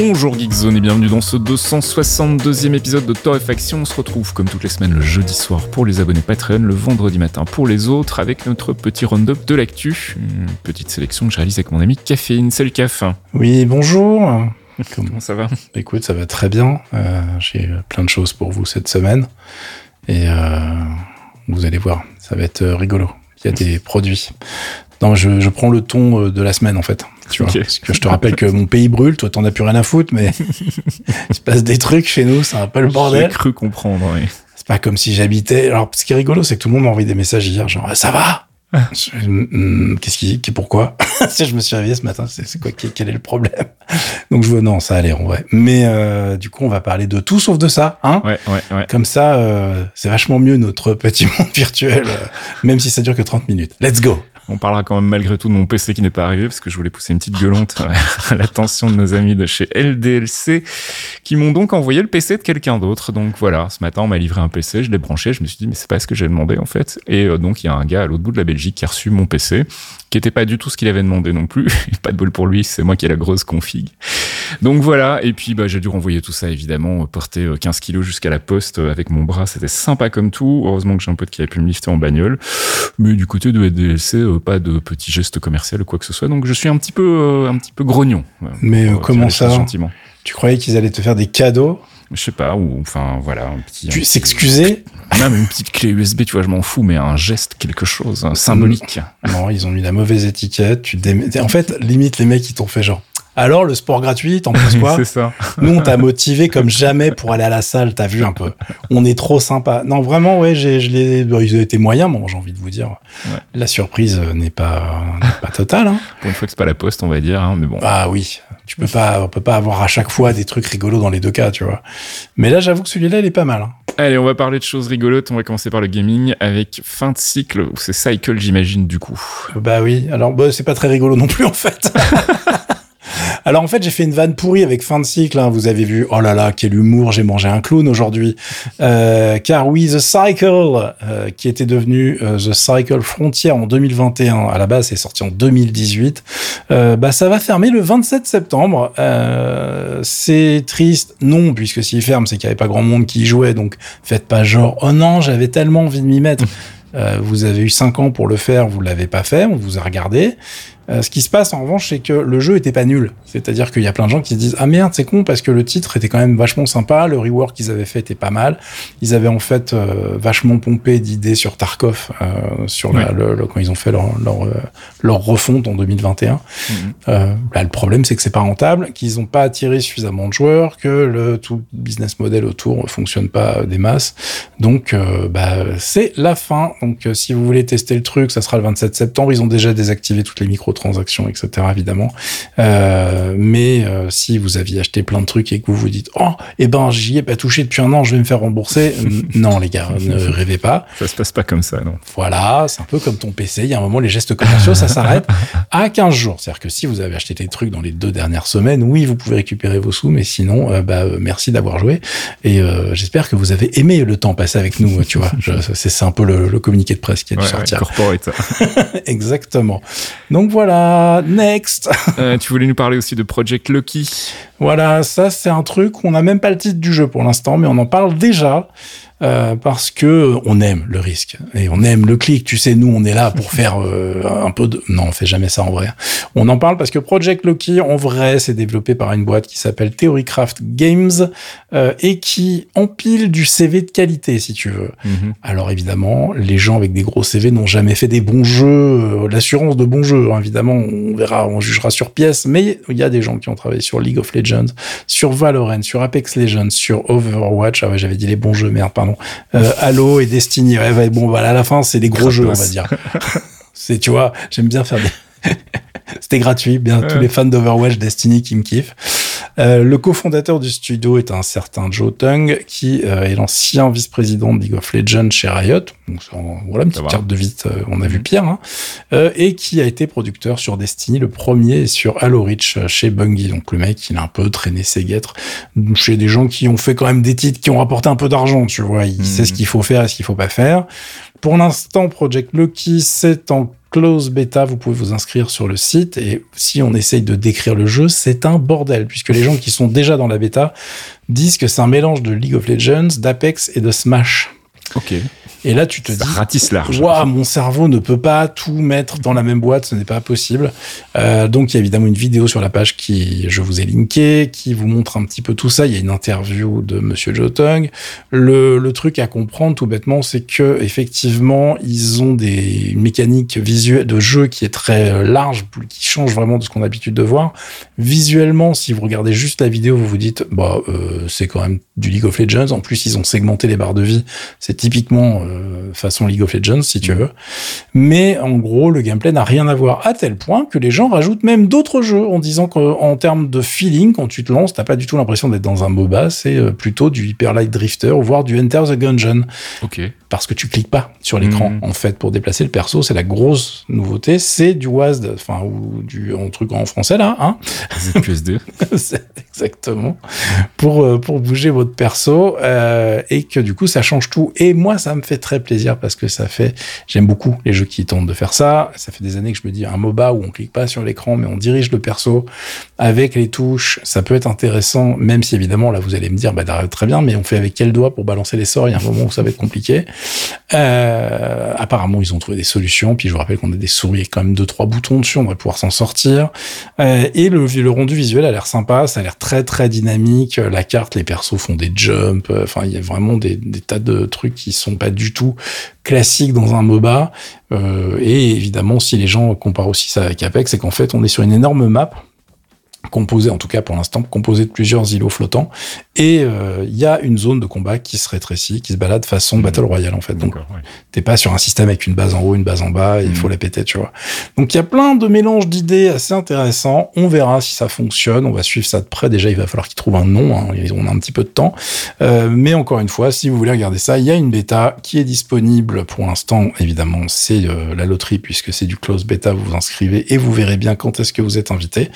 Bonjour Geekzone et bienvenue dans ce 262e épisode de Torréfaction. On se retrouve comme toutes les semaines le jeudi soir pour les abonnés Patreon, le vendredi matin pour les autres avec notre petit round-up de l'actu. Une petite sélection que je réalise avec mon ami Caféine. Salut Caf. Oui, bonjour. Comment ça va? Écoute, ça va très bien. Euh, J'ai plein de choses pour vous cette semaine. Et euh, vous allez voir, ça va être rigolo. Il y a des produits. Non, je, je prends le ton euh, de la semaine en fait. Tu vois, Ok. parce que je te rappelle que mon pays brûle, toi t'en as plus rien à foutre, mais il se passe des trucs chez nous, c'est un peu le J'ai bordel. cru comprendre, oui. C'est pas comme si j'habitais. Alors, ce qui est rigolo, c'est que tout le monde m'a envoyé des messages hier, genre ça va? Je- hum, Qu'est-ce qui, qui- pourquoi? Si je me suis réveillé ce matin, c'est quoi Quel est le problème? Donc je vois non, ça allait en vrai. Mais euh, du coup, on va parler de tout sauf de ça, hein Ouais, ouais, ouais. Comme ça, euh, c'est vachement mieux notre petit monde virtuel, euh, même si ça dure que 30 minutes. Let's go On parlera quand même malgré tout de mon PC qui n'est pas arrivé parce que je voulais pousser une petite gueulante à l'attention de nos amis de chez LDLC qui m'ont donc envoyé le PC de quelqu'un d'autre. Donc voilà, ce matin on m'a livré un PC, je l'ai branché, je me suis dit mais c'est pas ce que j'ai demandé en fait. Et donc il y a un gars à l'autre bout de la Belgique qui a reçu mon PC qui était pas du tout ce qu'il avait demandé non plus. pas de bol pour lui, c'est moi qui ai la grosse config. Donc voilà, et puis bah, j'ai dû renvoyer tout ça évidemment, euh, porter euh, 15 kilos jusqu'à la poste euh, avec mon bras, c'était sympa comme tout. Heureusement que j'ai un pote qui avait pu me lifter en bagnole. Mais du côté de euh, pas de petits gestes commerciaux ou quoi que ce soit. Donc je suis un petit peu, euh, un petit peu grognon. euh, Mais euh, comment ça? Gentiment. Tu croyais qu'ils allaient te faire des cadeaux? Je sais pas, ou enfin voilà, un petit. Tu s'excuser? Même une petite clé USB, tu vois, je m'en fous, mais un geste, quelque chose, symbolique. Non, ils ont mis la mauvaise étiquette. Tu dé- En fait, limite, les mecs, ils t'ont fait genre. Alors, le sport gratuit, t'en penses quoi c'est ça. Nous, on t'a motivé comme jamais pour aller à la salle, t'as vu un peu. On est trop sympa. Non, vraiment, ouais, j'ai, je l'ai, bon, ils ont été moyens, bon, j'ai envie de vous dire. Ouais. La surprise n'est pas, pas totale, hein. Pour une fois que c'est pas la poste, on va dire, hein, mais bon. Ah oui. Tu peux pas, on peut pas avoir à chaque fois des trucs rigolos dans les deux cas, tu vois. Mais là, j'avoue que celui-là, il est pas mal, hein. Allez, on va parler de choses rigolotes. On va commencer par le gaming avec fin de cycle, ou c'est cycle, j'imagine, du coup. Bah oui. Alors, bah, c'est pas très rigolo non plus, en fait. Alors en fait j'ai fait une vanne pourrie avec fin de cycle. hein. Vous avez vu, oh là là, quel humour, j'ai mangé un clown aujourd'hui. Euh, car oui, The Cycle, euh, qui était devenu euh, The Cycle Frontier en 2021, à la base c'est sorti en 2018, euh, bah ça va fermer le 27 septembre. C'est triste, non, puisque s'il ferme c'est qu'il y avait pas grand monde qui y jouait, donc faites pas genre, oh non, j'avais tellement envie de m'y mettre. Euh, vous avez eu 5 ans pour le faire, vous l'avez pas fait, on vous a regardé. Euh, ce qui se passe en revanche, c'est que le jeu était pas nul. C'est-à-dire qu'il y a plein de gens qui se disent ah merde c'est con parce que le titre était quand même vachement sympa, le rework qu'ils avaient fait était pas mal. Ils avaient en fait euh, vachement pompé d'idées sur Tarkov euh, sur la- le, le- quand ils ont fait leur leur, euh, leur refonte en 2021. Mhm. Euh, bah, le problème c'est que c'est pas rentable, qu'ils n'ont pas attiré suffisamment de joueurs, que le tout business model autour fonctionne pas des masses. Donc euh, bah, c'est la fin. Donc si vous voulez tester le truc, ça sera le 27 septembre. Ils ont déjà désactivé toutes les microtransactions, etc. Évidemment. Euh, mais euh, si vous aviez acheté plein de trucs et que vous vous dites oh eh ben j'y ai pas touché depuis un an, je vais me faire rembourser. non les gars, ne rêvez pas. Ça se passe pas comme ça, non. Voilà, c'est un peu comme ton PC. Il y a un moment, les gestes commerciaux, ça s'arrête à 15 jours. C'est-à-dire que si vous avez acheté des trucs dans les deux dernières semaines, oui, vous pouvez récupérer vos sous, mais sinon, euh, bah, merci d'avoir joué. Et j'espère que vous avez aimé le temps passé avec nous, tu vois. C'est un peu le, le communiqué de presse qui a dû Ouais, ouais, sortir. corporate. Exactement. Donc voilà, next. Euh, tu voulais nous parler aussi de Project Lucky. Voilà, ça c'est un truc, on n'a même pas le titre du jeu pour l'instant, mais on en parle déjà. Euh, parce que on aime le risque et on aime le clic. Tu sais, nous, on est là pour faire euh, un peu de. Non, on fait jamais ça en vrai. On en parle parce que Project Loki, en vrai, c'est développé par une boîte qui s'appelle Theorycraft Games euh, et qui empile du CV de qualité, si tu veux. Mhm. Alors évidemment, les gens avec des gros CV n'ont jamais fait des bons jeux, euh, l'assurance de bons jeux. hein, évidemment, on verra, on jugera sur pièce. Mais il y a des gens qui ont travaillé sur League of Legends, sur Valorant, sur Apex Legends, sur Overwatch. Ah ouais, j'avais dit les bons jeux, merde, pardon. Euh, Halo et Destiny. Ouais, ouais, bon, voilà, à la fin, c'est des gros jeux, on va dire. c'est, tu vois, j'aime bien faire des. C'était gratuit, bien tous les fans d'Overwatch, Destiny qui me kiffent. Euh, le cofondateur du studio est un certain Joe Tung, qui euh, est l'ancien vice-président de League of Legends chez Riot. Donc, voilà une petite carte de vite, euh, on a vu mhm. pire. Hein. et qui a été producteur sur Destiny, le premier, et sur Halo Reach chez Bungie. Donc le mec, il a un peu traîné ses guêtres chez des gens qui ont fait quand même des titres qui ont rapporté un peu d'argent, tu vois. Il sait ce mhm. qu'il faut faire et ce qu'il faut pas faire. Pour l'instant, Project Loki, c'est en close beta, vous pouvez vous inscrire sur le site et si on essaye de décrire le jeu, c'est un bordel puisque les gens qui sont déjà dans la bêta disent que c'est un mélange de League of Legends, d'Apex et de Smash. Ok. Et là, tu te ça dis, ratisse large. Waouh, mon cerveau ne peut pas tout mettre dans la même boîte, ce n'est pas possible. Euh, donc, il y a évidemment une vidéo sur la page qui, je vous ai linké, qui vous montre un petit peu tout ça. Il y a une interview de Monsieur Jotong. Le, le truc à comprendre, tout bêtement, c'est que effectivement, ils ont des mécaniques visuelles de jeu qui est très euh, large, qui change vraiment de ce qu'on a l'habitude de voir. Visuellement, si vous regardez juste la vidéo, vous vous dites, bah, euh, c'est quand même du League of Legends. En plus, ils ont segmenté les barres de vie. C'est typiquement euh, façon League of Legends, si tu veux. Mais en gros, le gameplay n'a rien à voir à tel point que les gens rajoutent même d'autres jeux en disant qu'en termes de feeling, quand tu te lances, t'as pas du tout l'impression d'être dans un MOBA, c'est euh, plutôt du Hyper Light Drifter, voire du Enter the Gungeon. Ok. Parce que tu cliques pas sur l'écran. Mhm. En fait, pour déplacer le perso, c'est la grosse nouveauté. C'est du WASD, enfin, ou du, en truc en français, là, hein. ZQSD. exactement. Pour, euh, pour bouger votre perso, et que du coup, ça change tout. Et moi, ça me fait très plaisir parce que ça fait, j'aime beaucoup les jeux qui tentent de faire ça. Ça fait des années que je me dis un MOBA où on clique pas sur l'écran mais on dirige le perso avec les touches, ça peut être intéressant, même si évidemment là vous allez me dire bah très bien, mais on fait avec quel doigt pour balancer les sorts? Il y a un moment où ça va être compliqué. Euh, apparemment ils ont trouvé des solutions. Puis je vous rappelle qu'on a des souris et quand même deux trois boutons dessus, on va pouvoir s'en sortir. Euh, et le, le rendu visuel a l'air sympa, ça a l'air très très dynamique. La carte, les persos font des jumps. Enfin il y a vraiment des, tas de trucs qui sont pas du tout classique dans un MOBA. Euh, et évidemment, si les gens comparent aussi ça avec Apex, c'est qu'en fait, on est sur une énorme map composé, en tout cas pour l'instant, composé de plusieurs îlots flottants. Et euh, il y a une zone de combat qui se rétrécit, qui se balade façon mmh. Battle Royale en fait. Donc t'es pas sur un système avec une base en haut, une base en bas, il mmh. faut la péter, tu vois. Donc il y a plein de mélanges d'idées assez intéressants. On verra si ça fonctionne. On va suivre ça de près. Déjà, il va falloir qu'ils trouvent un nom. Hein. On a un petit peu de temps. Euh, mais encore une fois, si vous voulez regarder ça, il y a une bêta qui est disponible pour l'instant. Évidemment, c'est euh, la loterie puisque c'est du close bêta. Vous vous inscrivez et vous verrez bien quand est-ce que vous êtes invité.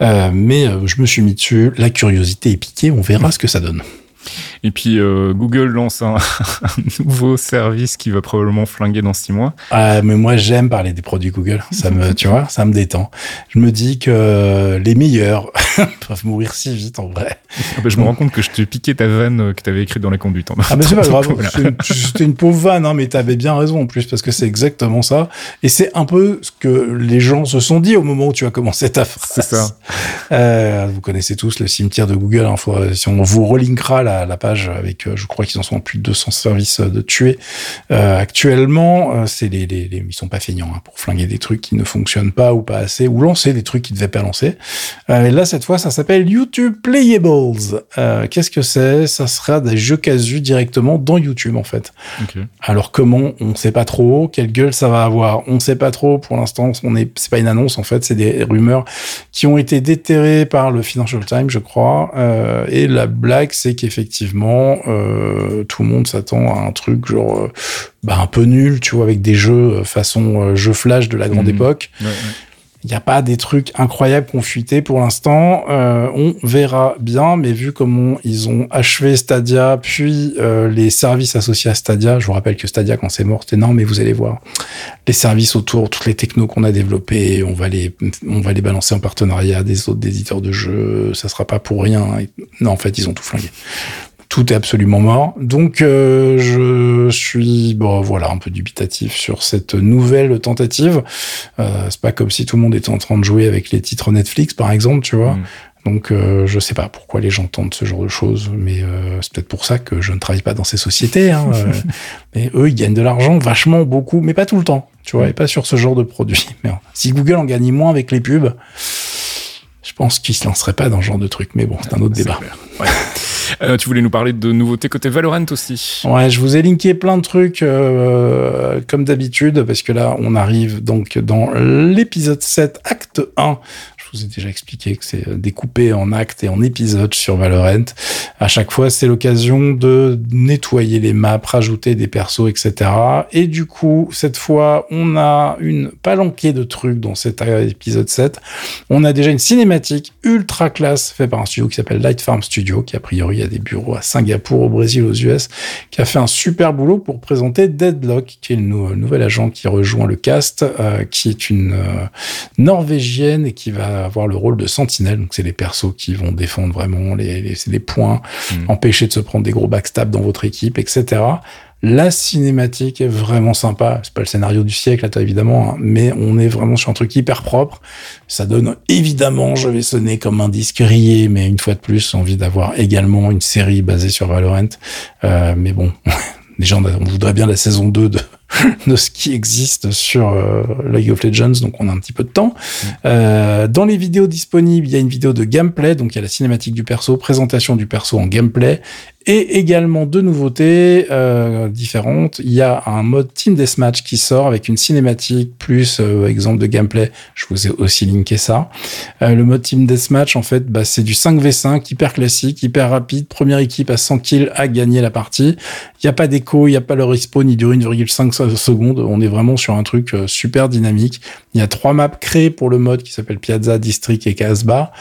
Euh, mais euh, je me suis mis dessus. La curiosité est piquée. On verra ce que ça donne. Et puis euh, Google lance un, nouveau service qui va probablement flinguer dans six mois. Ah, mais moi j'aime parler des produits Google. Ça me, tu vois, ça me détend. Je me dis que les meilleurs peuvent mourir si vite en vrai. Ah bah, je me rends compte que je te piquais ta vanne euh, que tu avais écrite dans la conduite. Ah mais c'est pas grave. C'était une pauvre vanne, hein, mais tu avais bien raison en plus parce que c'est exactement ça. Et c'est un peu ce que les gens se sont dit au moment où tu as commencé ta phrase. C'est ça. Euh, vous connaissez tous le cimetière de Google. Hein, si on vous relinkera la, la page avec, euh, je crois qu'ils en sont plus de 200 services euh, de tuer euh, actuellement. c'est les, les, ils sont pas feignants hein, pour flinguer des trucs qui ne fonctionnent pas ou pas assez, ou lancer des trucs qui devaient pas lancer. et là, cette fois, ça s'appelle YouTube Playables. Qu'est-ce que c'est? Ça sera des jeux casus directement dans YouTube en fait. Alors comment? On sait pas trop. Quelle gueule ça va avoir? On sait pas trop. Pour l'instant, on est, c'est pas une annonce en fait, c'est des rumeurs qui ont été déterrées par le Financial Times, je crois. et la blague, c'est qu'effectivement euh, tout le monde s'attend à un truc genre euh, bah, un peu nul, tu vois, avec des jeux euh, façon jeu flash de la grande mmh. époque. Il n'y a pas des trucs incroyables qu'on pour l'instant. on verra bien, mais vu comment ils ont achevé Stadia, puis les services associés à Stadia, je vous rappelle que Stadia, quand c'est mort, c'était énorme, mais vous allez voir. Les services autour, toutes les technos qu'on a développés, on va les, on va les balancer en partenariat des autres éditeurs de jeux. Ça sera pas pour rien. Non, en fait, ils ont tout flingué tout est absolument mort. Donc euh, je suis bon voilà un peu dubitatif sur cette nouvelle tentative. Euh, c'est pas comme si tout le monde était en train de jouer avec les titres Netflix par exemple, tu vois. Mm. Donc euh, je sais pas pourquoi les gens tentent ce genre de choses, mais euh, c'est peut-être pour ça que je ne travaille pas dans ces sociétés. Hein, euh. mais eux, ils gagnent de l'argent vachement beaucoup, mais pas tout le temps, tu vois, et pas sur ce genre de produit. Mais si Google en gagne moins avec les pubs, je pense qu'ils se lanceraient pas dans ce genre de truc. Mais bon, c'est un autre débat. Euh, tu voulais nous parler de nouveautés côté Valorant aussi. Ouais, je vous ai linké plein de trucs euh, comme d'habitude parce que là, on arrive donc dans l'épisode 7, acte 1. Je vous ai déjà expliqué que c'est euh, découpé en actes et en épisodes sur Valorant. À chaque fois, c'est l'occasion de nettoyer les maps, rajouter des persos, etc. Et du coup, cette fois, on a une palanquée de trucs dans cet épisode 7. On a déjà une cinématique ultra classe faite par un studio qui s'appelle Light Farm Studio, qui a priori a des bureaux à Singapour, au Brésil, aux US, qui a fait un super boulot pour présenter Deadlock, qui est le nouvel agent qui rejoint le cast, euh, qui est une euh, norvégienne et qui va avoir le rôle de sentinelle. Donc c'est les persos qui vont défendre vraiment les, les, les points, hmm. empêcher de se prendre des gros backstabs dans votre équipe, etc. La cinématique est vraiment sympa. C'est pas le scénario du siècle, là, évidemment, hein, mais on est vraiment sur un truc hyper propre. Ça donne évidemment, je vais sonner comme un disque rayé, mais une fois de plus, envie d'avoir également une série basée sur Valorant. Euh, mais bon, déjà, on, voudrait bien la saison 2 de, de ce qui existe sur euh, League of Legends, donc on a un petit peu de temps. Mm. Euh, dans les vidéos disponibles, il y a une vidéo de gameplay, donc il y a la cinématique du perso, présentation du perso en gameplay, et également deux nouveautés euh, différentes. Il y a un mode Team Deathmatch qui sort avec une cinématique plus euh, exemple de gameplay. Je vous ai aussi linké ça. Euh, le mode Team Deathmatch, en fait, bah, c'est du 5v5 hyper classique, hyper rapide. Première équipe à 100 kills à gagner la partie. Il n'y a pas d'écho, il n'y a pas le respawn, il dure 1,5 secondes. On est vraiment sur un truc euh, super dynamique. Il y a trois maps créées pour le mode qui s'appelle Piazza, District et Casbah.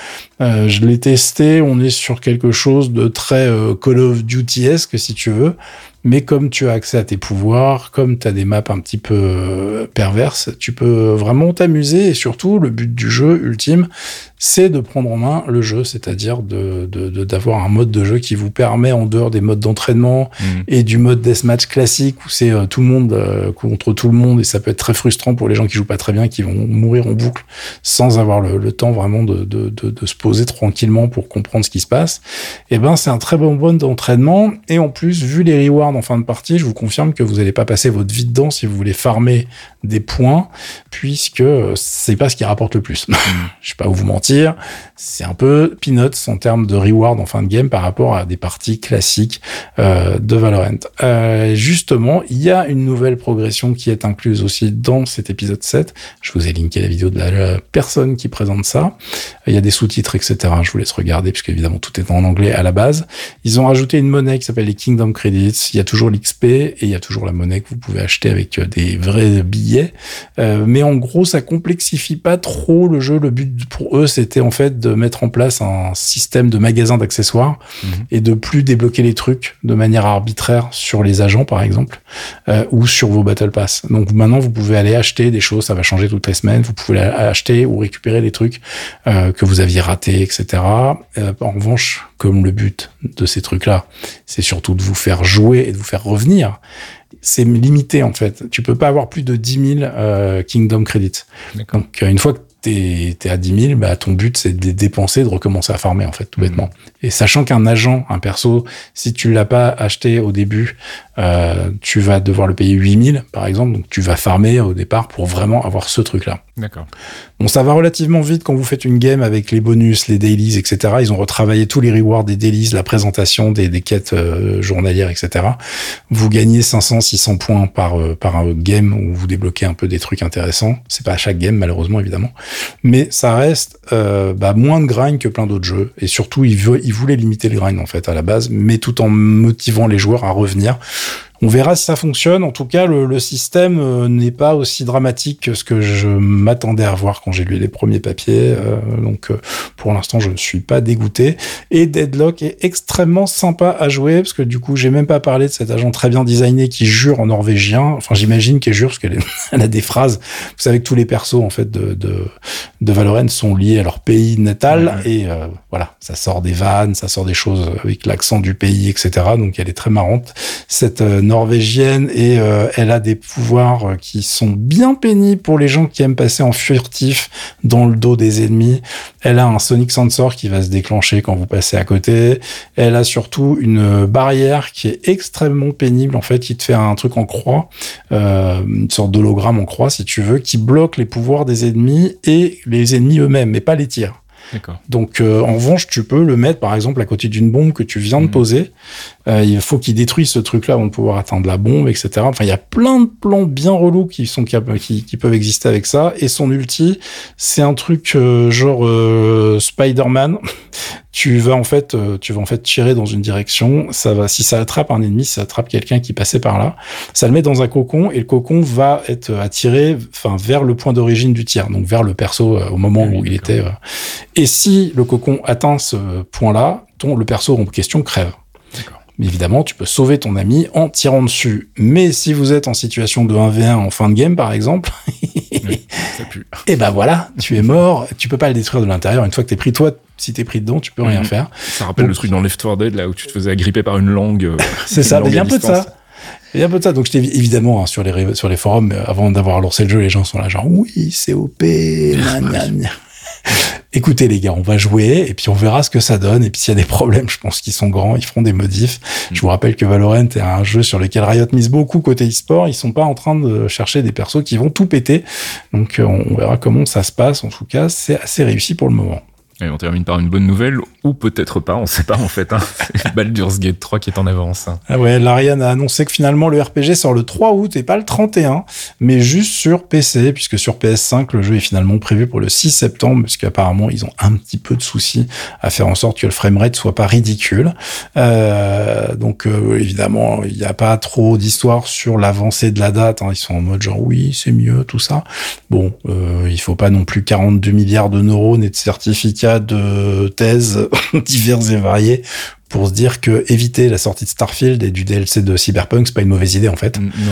Euh, je l'ai testé, on est sur quelque chose de très euh, Call of Duty-esque si tu veux. Mais comme tu as accès à tes pouvoirs, comme tu as des maps un petit peu euh, perverses, tu peux vraiment t'amuser et surtout le but du jeu ultime, c'est de prendre en main le jeu, c'est-à-dire de, d'avoir un mode de jeu qui vous permet en dehors des modes d'entraînement mmh. et du mode deathmatch classique où c'est tout le monde contre tout le monde et ça peut être très frustrant pour les gens qui jouent pas très bien, qui vont mourir en boucle sans avoir le, temps vraiment de, de, se poser tranquillement pour comprendre ce qui se passe. Et eh ben c'est un très bon mode d'entraînement et en plus vu les rewards en fin de partie, je vous confirme que vous n'allez pas passer votre vie dedans si vous voulez farmer des points, puisque c'est pas ce qui rapporte le plus. je vais pas vous mentir, c'est un peu peanuts en termes de reward en fin de game par rapport à des parties classiques euh, de Valorant. Euh, justement, il y a une nouvelle progression qui est incluse aussi dans cet épisode 7. Je vous ai linké la vidéo de la, personne qui présente ça. Il y a des sous-titres, etc. Je vous laisse regarder, puisque évidemment tout est en anglais à la base. Ils ont rajouté une monnaie qui s'appelle les Kingdom Credits. Il y a toujours l'XP et il y a toujours la monnaie que vous pouvez acheter avec euh, des vrais billets. Euh, mais en gros, ça complexifie pas trop le jeu. Le but pour eux, c'était en fait de mettre en place un système de magasin d'accessoires mhm. et de plus débloquer les trucs de manière arbitraire sur les agents, par exemple, euh, ou sur vos Battle Pass. Donc maintenant, vous pouvez aller acheter des choses, ça va changer toutes les semaines. Vous pouvez acheter ou récupérer des trucs que vous aviez ratés, etc. en revanche, comme le but de ces trucs-là, c'est surtout de vous faire jouer et de vous faire revenir. C'est limité en fait. Tu peux pas avoir plus de 10 000 euh, Kingdom Credits. Donc euh, une fois que t'es es à 10 000, bah, ton but c'est de dépenser, de recommencer à farmer en fait, tout mmh. bêtement. Et sachant qu'un agent, un perso, si tu l'as pas acheté au début, euh, tu vas devoir le payer 8000 par exemple, donc tu vas farmer au départ pour vraiment avoir ce truc-là. D'accord. Bon, ça va relativement vite quand vous faites une game avec les bonus, les dailies, etc. Ils ont retravaillé tous les rewards des dailies, la présentation des, des quêtes euh, journalières, etc. Vous gagnez 500, 600 points par euh, par un game où vous débloquez un peu des trucs intéressants. C'est pas à chaque game malheureusement évidemment, mais ça reste euh, bah, moins de grind que plein d'autres jeux. Et surtout, ils voulaient limiter le grind en fait à la base, mais tout en motivant les joueurs à revenir on verra si ça fonctionne. En tout cas, le, système euh, n'est pas aussi dramatique que ce que je m'attendais à voir quand j'ai lu les premiers papiers. Euh, donc, euh, pour l'instant, je ne suis pas dégoûté. Et Deadlock est extrêmement sympa à jouer parce que du coup, j'ai même pas parlé de cet agent très bien designé qui jure en norvégien. Enfin, j'imagine qu'elle jure parce qu'elle a des phrases. Vous savez que tous les persos en fait de de, de Valorant sont liés à leur pays natal et voilà, ça sort des vannes, ça sort des choses avec l'accent du pays, etc. Donc, elle est très marrante cette norvégienne et euh, elle a des pouvoirs euh, qui sont bien pénibles pour les gens qui aiment passer en furtif dans le dos des ennemis. Elle a un sonic sensor qui va se déclencher quand vous passez à côté. Elle a surtout une barrière qui est extrêmement pénible en fait, qui te fait un truc en croix, euh, une sorte d'hologramme en croix si tu veux, qui bloque les pouvoirs des ennemis et les ennemis eux-mêmes, mais pas les tirs. Donc, euh, en revanche, tu peux le mettre, par exemple, à côté d'une bombe que tu viens de Mhm. poser. Euh, il faut qu'il détruise ce truc-là avant de pouvoir atteindre la bombe, etc. Enfin, il y a plein de plans bien relous qui sont qui, qui peuvent exister avec ça. Et son ulti, c'est un truc euh, genre euh, Spider-Man. Tu vas en fait, euh, tu vas en fait tirer dans une direction. Ça va, si ça attrape un ennemi, si ça attrape quelqu'un qui passait par là, ça le met dans un cocon et le cocon va être attiré, enfin, vers le point d'origine du tir, donc vers le perso euh, au moment Ah oui, où il était. euh. Et si le cocon atteint ce point-là, ton le perso en question crève. Évidemment, tu peux sauver ton ami en tirant dessus. Mais si vous êtes en situation de 1v1 en fin de game, par exemple, Oui, ça pue. et ben voilà, tu es mort, tu peux pas le détruire de l'intérieur. Une fois que t'es pris, toi, si t'es pris dedans, tu peux rien Mhm. faire. Ça rappelle Donc- le truc dans Left 4 Dead, là, où tu te faisais agripper par une langue. euh, C'est ça, il y a un peu de ça. Il y a un peu de ça. Donc, évidemment, hein, sur les, sur les forums, euh, avant d'avoir lancé le jeu, les gens sont là, genre, oui, c'est OP, gna. Écoutez, les gars, on va jouer, et puis on verra ce que ça donne. Et puis, s'il y a des problèmes, je pense qu'ils sont grands, ils feront des modifs. Je vous rappelle que Valorant est un jeu sur lequel Riot mise beaucoup côté e-sport. Ils sont pas en train de chercher des persos qui vont tout péter. Donc, euh, on verra comment ça se passe. En tout cas, c'est assez réussi pour le moment. Et on termine par une bonne nouvelle, ou peut-être pas, on sait pas en fait. Hein. C'est Baldur's Gate 3 qui est en avance. hein. Ah ouais, l'Ariane a annoncé que finalement le RPG sort le 3 août et pas le 31, mais juste sur PC, puisque sur PS5, le jeu est finalement prévu pour le 6 septembre, parce qu'apparemment, ils ont un petit peu de soucis à faire en sorte que le framerate soit pas ridicule. Euh, donc, euh, évidemment, il n'y a pas trop d'histoire sur l'avancée de la date. hein. Ils sont en mode genre, oui, c'est mieux, tout ça. Bon, euh, il faut pas non plus 42 milliards de neurones et de certificats de thèses divers et variés pour se dire que éviter la sortie de Starfield et du DLC de Cyberpunk, c'est pas une mauvaise idée en fait. Mm, Non.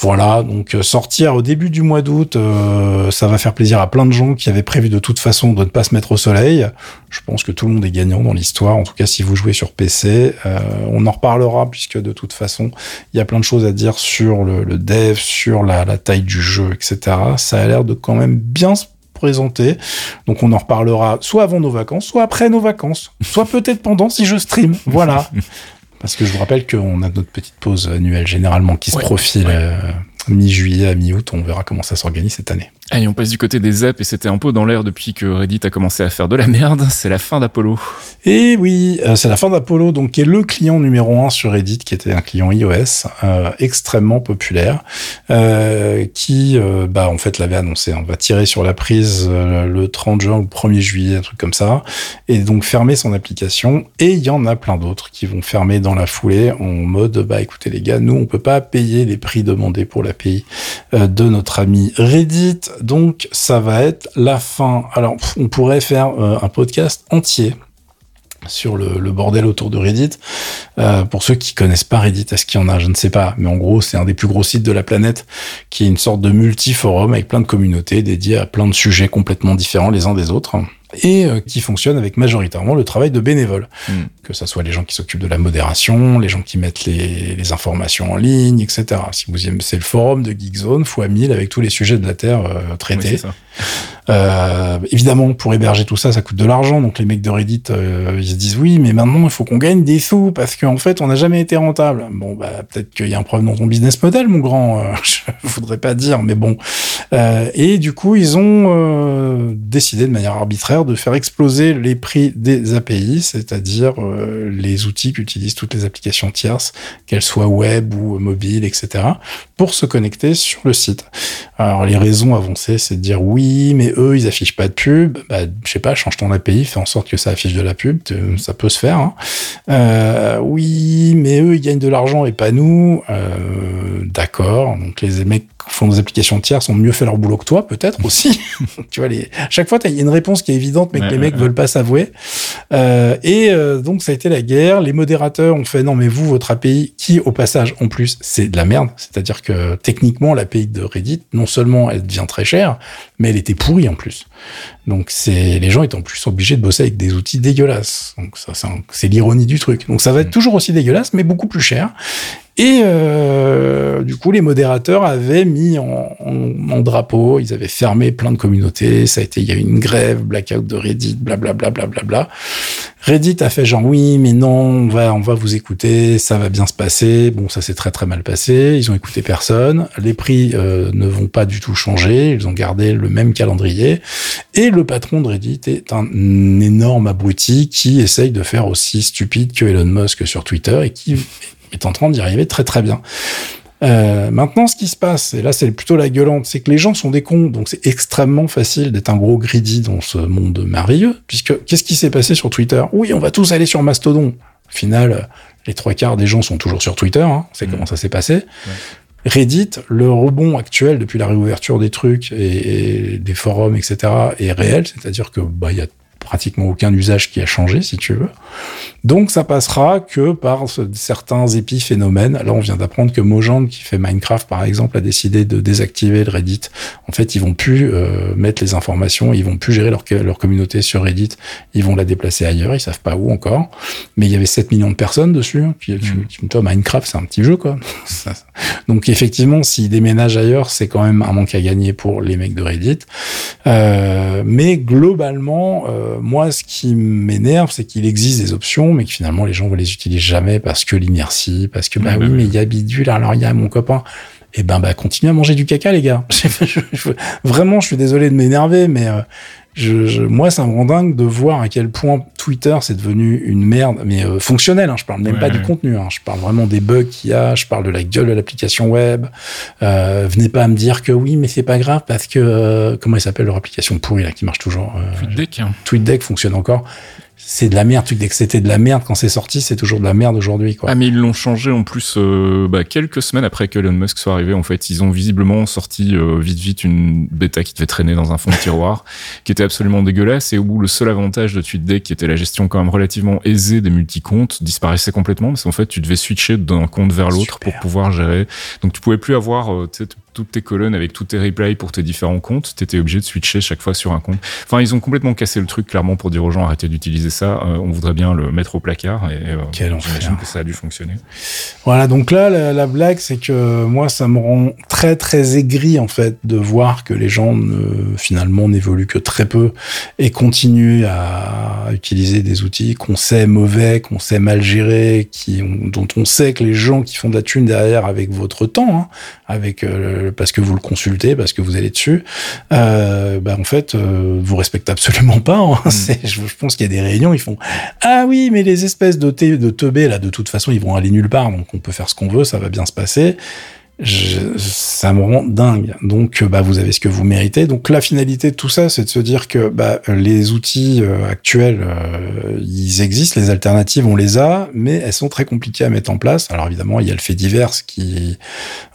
Voilà, donc euh, sortir au début du mois d'août, euh, ça va faire plaisir à plein de gens qui avaient prévu de toute façon de ne pas se mettre au soleil. Je pense que tout le monde est gagnant dans l'histoire. En tout cas, si vous jouez sur PC, euh, on en reparlera puisque de toute façon, il y a plein de choses à dire sur le, le dev, sur la, la taille du jeu, etc. Ça a l'air de quand même bien se présenter. Donc on en reparlera soit avant nos vacances, soit après nos vacances, soit peut-être pendant si je stream. Voilà. Parce que je vous rappelle qu'on a notre petite pause annuelle généralement qui se profile Ouais. euh, mi-juillet à mi-août. On verra comment ça s'organise cette année. On passe du côté des apps et c'était un peu dans l'air depuis que Reddit a commencé à faire de la merde. C'est la fin d'Apollo. Et oui, euh, c'est la fin d'Apollo, donc qui est le client numéro un sur Reddit, qui était un client iOS euh, extrêmement populaire, euh, qui, bah, en fait, l'avait annoncé. On va tirer sur la prise le 30 juin ou le 1er juillet, un truc comme ça, et donc fermer son application. Et il y en a plein d'autres qui vont fermer dans la foulée en mode, bah, écoutez les gars, nous, on peut pas payer les prix demandés pour l'API de notre ami Reddit, donc ça va être la fin. Alors, on pourrait faire euh, un podcast entier sur le, le bordel autour de Reddit. Euh, pour ceux qui connaissent pas Reddit, est-ce qu'il y en a? Je ne sais pas. Mais en gros, c'est un des plus gros sites de la planète qui est une sorte de multi-forum avec plein de communautés dédiées à plein de sujets complètement différents les uns des autres et euh, qui fonctionne avec majoritairement le travail de bénévoles. Mm. Que ce soit les gens qui s'occupent de la modération, les gens qui mettent les, les informations en ligne, etc. Si vous aimez, c'est le forum de Geekzone fois 1000 avec tous les sujets de la Terre euh, traités. Euh, évidemment, pour héberger tout ça, ça coûte de l'argent. Donc les mecs de Reddit, euh, ils se disent oui, mais maintenant il faut qu'on gagne des sous parce qu'en fait, on n'a jamais été rentable. Bon, bah peut-être qu'il y a un problème dans ton business model, mon grand. Euh, je voudrais pas dire, mais bon. Et du coup, ils ont décidé de manière arbitraire de faire exploser les prix des API, c'est-à-dire euh, les outils qu'utilisent toutes les applications tierces, qu'elles soient web ou mobiles, etc., pour se connecter sur le site. Alors les raisons avancées, c'est de dire oui, mais eux, ils affichent pas de pub. Bah, je sais pas, change ton API, fais en sorte que ça affiche de la pub, te- ça peut se faire. hein. Euh, oui, mais eux, ils gagnent de l'argent et pas nous. Euh, D'accord. Donc les mecs font des applications tierces ont mieux fait leur boulot que toi, peut-être aussi. tu vois, les... à chaque fois, il y a une réponse qui est évidente, mais que Ouais, les ouais, mecs ouais. veulent pas s'avouer. Euh, et euh, donc ça a été la guerre. Les modérateurs ont fait non mais vous votre API qui au passage en plus c'est de la merde. C'est-à-dire que techniquement l'API de Reddit non seulement elle devient très chère, mais elle était pourrie en plus. Donc c'est les gens étaient en plus obligés de bosser avec des outils dégueulasses. Donc ça c'est un- c'est l'ironie du truc. Donc ça va être Mm. toujours aussi dégueulasse mais beaucoup plus cher. Et euh, du coup, les modérateurs avaient mis en, en, drapeau, ils avaient fermé plein de communautés. Ça a été, il y a eu une grève, blackout de Reddit, blablabla, bla, bla, bla, bla. Reddit a fait genre oui, mais non, on va, on va vous écouter, ça va bien se passer. Bon, ça s'est très très mal passé. Ils ont écouté personne. Les prix euh, ne vont pas du tout changer. Ils ont gardé le même calendrier. Et le patron de Reddit est un énorme abruti qui essaye de faire aussi stupide que Elon Musk sur Twitter et qui est en train d'y arriver très très bien. Euh, maintenant, ce qui se passe, et là c'est plutôt la gueulante, c'est que les gens sont des cons, donc c'est extrêmement facile d'être un gros greedy dans ce monde merveilleux, puisque qu'est-ce qui s'est passé sur Twitter? Oui, on va tous aller sur Mastodon. Au final, les trois quarts des gens sont toujours sur Twitter, hein, c'est mmh. comment ça s'est passé. Reddit, le rebond actuel depuis la réouverture des trucs et, et des forums, etc., est réel, c'est-à-dire que bah il y a pratiquement aucun usage qui a changé, si tu veux. Donc ça passera que par certains épiphénomènes. Là, on vient d'apprendre que Mojang, qui fait Minecraft par exemple, a décidé de désactiver le Reddit. En fait, ils vont plus euh, mettre les informations, ils vont plus gérer leur, leur communauté sur Reddit. Ils vont la déplacer ailleurs, ils savent pas où encore. Mais il y avait 7 millions de personnes dessus. Puis, mmh. toi, Minecraft, c'est un petit jeu, quoi. Donc effectivement, s'ils déménagent ailleurs, c'est quand même un manque à gagner pour les mecs de Reddit. Euh, mais globalement, euh, moi, ce qui m'énerve, c'est qu'il existe des options, mais que finalement, les gens ne les utilisent jamais parce que l'inertie, parce que, bah oui, mais il y a bidule, alors il y a mon copain. Et eh ben, bah, continuez à manger du caca, les gars. vraiment, je suis désolé de m'énerver, mais euh, je, je, moi, ça me rend dingue de voir à quel point Twitter c'est devenu une merde, mais euh, fonctionnelle. Hein, je parle même pas du contenu. Hein, je parle vraiment des bugs qu'il y a. Je parle de la gueule de l'application web. Euh, venez pas à me dire que oui, mais c'est pas grave parce que euh, comment il s'appelle leur application pourrie là qui marche toujours. Euh, TweetDeck. Hein. TweetDeck fonctionne encore c'est de la merde. Tu dis que c'était de la merde quand c'est sorti, c'est toujours de la merde aujourd'hui. Quoi. Ah mais ils l'ont changé en plus euh, bah, quelques semaines après que Elon Musk soit arrivé. En fait, ils ont visiblement sorti euh, vite vite une bêta qui devait traîner dans un fond de tiroir, qui était absolument dégueulasse et où le seul avantage de TweetDeck, qui était la gestion quand même relativement aisée des multi-comptes, disparaissait complètement parce qu'en fait tu devais switcher d'un compte vers l'autre pour pouvoir gérer. Donc tu pouvais plus avoir euh, toutes tes colonnes avec tous tes replays pour tes différents comptes, t'étais obligé de switcher chaque fois sur un compte. Enfin, ils ont complètement cassé le truc clairement pour dire aux gens arrêtez d'utiliser ça. Euh, on voudrait bien le mettre au placard et euh, j'imagine que ça a dû fonctionner. Voilà, donc là la, blague c'est que moi ça me rend très très aigri en fait de voir que les gens ne, finalement n'évoluent que très peu et continuent à utiliser des outils qu'on sait mauvais, qu'on sait mal gérer, qui dont on sait que les gens qui font de la thune derrière avec votre temps, hein, avec euh, parce que vous le consultez, parce que vous allez dessus, euh, bah, en fait, euh, vous respectez absolument pas. Hein. Mm. Je, je, pense qu'il y a des réunions, ils font ah oui, mais les espèces de, de teubés là, de toute façon, ils vont aller nulle part, donc on peut faire ce qu'on veut, ça va bien se passer je, ça me rend dingue. Donc, bah, vous avez ce que vous méritez. Donc, la finalité de tout ça, c'est de se dire que bah, les outils euh, actuels, euh, ils existent, les alternatives, on les a, mais elles sont très compliquées à mettre en place. Alors, évidemment, il y a le fait divers qui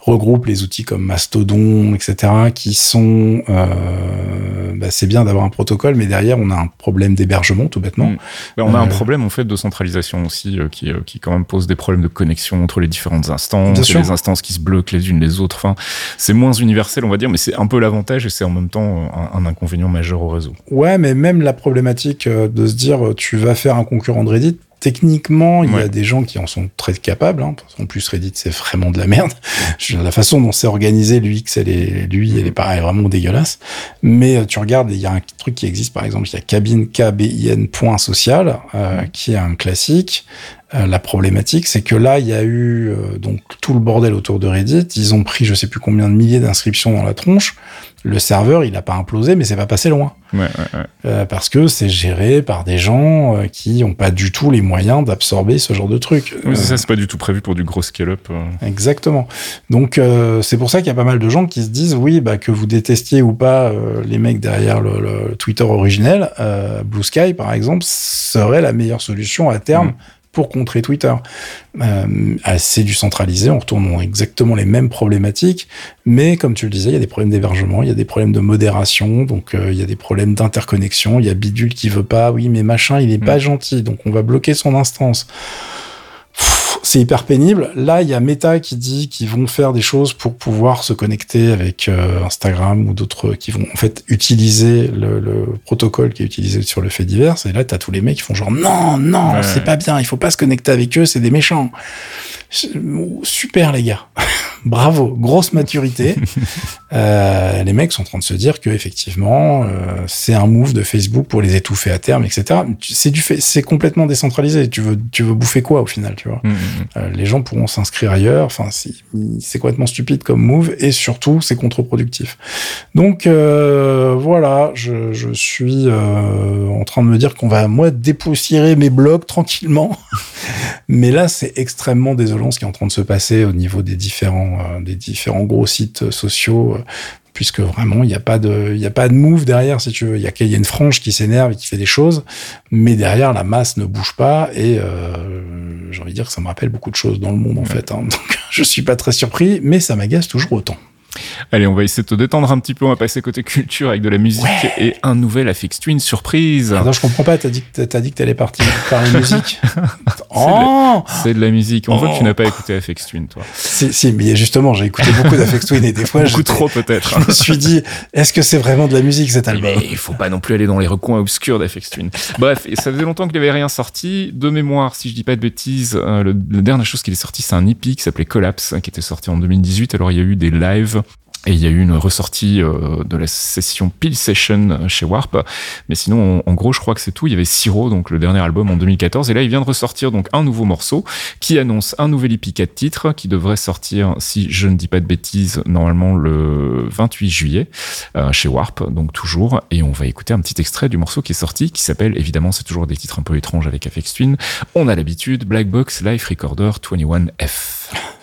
regroupe les outils comme Mastodon, etc., qui sont... Euh, bah, c'est bien d'avoir un protocole, mais derrière, on a un problème d'hébergement, tout bêtement. Mm. on a un problème, en fait, de centralisation aussi, qui, qui quand même pose des problèmes de connexion entre les différentes instances, les instances qui se bloquent les unes les autres. Enfin, c'est moins universel, on va dire, mais c'est un peu l'avantage et c'est en même temps un, inconvénient majeur au réseau. Ouais, mais même la problématique euh, de se dire tu vas faire un concurrent de Reddit, techniquement, il y a des gens qui en sont très capables. Hein. En plus, Reddit, c'est vraiment de la merde. la façon dont c'est organisé, lui, elle est, lui, elle est pareil, vraiment dégueulasse. Mais euh, tu regardes, il y a un truc qui existe, par exemple, il y a cabine, K-B-I-N, point social, euh, qui est un classique. Euh, la problématique, c'est que là, il y a eu euh, donc tout le bordel autour de Reddit. Ils ont pris je sais plus combien de milliers d'inscriptions dans la tronche. Le serveur, il n'a pas implosé, mais c'est pas passé loin. Ouais, ouais, euh, parce que c'est géré par des gens qui n'ont pas du tout les moyens d'absorber ce genre de truc. Oui, c'est ça, c'est pas du tout prévu pour du gros scale-up. Exactement. Donc c'est pour ça qu'il y a pas mal de gens qui se disent oui, bah, que vous détestiez ou pas les mecs derrière le, Twitter originel, Blue Sky par exemple, serait la meilleure solution à terme. Mm pour contrer Twitter. Euh, assez du centralisé, on retourne dans exactement les mêmes problématiques, mais comme tu le disais, il y a des problèmes d'hébergement, il y a des problèmes de modération, donc euh, il y a des problèmes d'interconnexion, il y a Bidule qui veut pas, oui, mais machin, il est pas mm. gentil, donc on va bloquer son instance c'est hyper pénible. Là, il y a Meta qui dit qu'ils vont faire des choses pour pouvoir se connecter avec euh, Instagram ou d'autres qui vont en fait utiliser le, le, protocole qui est utilisé sur le fait divers. Et là, t'as tous les mecs qui font genre non, non, c'est pas bien, il faut pas se connecter avec eux, c'est des méchants. Super les gars. Bravo, grosse maturité. euh, les mecs sont en train de se dire que effectivement, euh, c'est un move de Facebook pour les étouffer à terme, etc. C'est du fait, c'est complètement décentralisé. Tu veux, tu veux bouffer quoi au final, tu vois? Mmh, mmh, mmh. euh, Les gens pourront s'inscrire ailleurs. Enfin, c'est complètement stupide comme move et surtout, c'est contre-productif. Donc voilà, je, je suis en train de me dire qu'on va moi dépoussiérer mes blogs tranquillement. Mais là, c'est extrêmement désolant ce qui est en train de se passer au niveau des différents, euh, des différents gros sites sociaux, euh, puisque vraiment, il n'y a pas de, il a pas de move derrière, si tu veux. Il y a, y a une frange qui s'énerve et qui fait des choses, mais derrière, la masse ne bouge pas et euh, j'ai envie de dire que ça me rappelle beaucoup de choses dans le monde, en fait. Hein. Donc, je suis pas très surpris, mais ça m'agace toujours autant. Allez, on va essayer de te détendre un petit peu. On va passer côté culture avec de la musique et un nouvel Affix Twin surprise. Non, je comprends pas. T'as dit que t'as dit que t'allais partir parler musique. oh C'est de la musique. On voit que tu n'as pas écouté Affix Twin, toi. Si, si, mais justement, j'ai écouté beaucoup d'Affix Twin et des fois, beaucoup trop peut-être. Je me suis dit, est-ce que c'est vraiment de la musique cet album? Mais il faut pas non plus aller dans les recoins obscurs d'Affix Twin. Bref, et ça faisait longtemps qu'il avait rien sorti. De mémoire, si je dis pas de bêtises, euh, le, la dernière chose qu'il est sorti, c'est un EP qui s'appelait Collapse, qui était sorti en 2018. Alors il y a eu des lives et il y a eu une ressortie euh, de la session Peel Session chez Warp. Mais sinon, en, gros, je crois que c'est tout. Il y avait Siro, donc le dernier album en 2014. Et là, il vient de ressortir donc un nouveau morceau qui annonce un nouvel EP 4 titres qui devrait sortir, si je ne dis pas de bêtises, normalement le 28 juillet euh, chez Warp. Donc toujours. Et on va écouter un petit extrait du morceau qui est sorti qui s'appelle, évidemment, c'est toujours des titres un peu étranges avec Afex Twin. On a l'habitude, Black Box Life Recorder 21F.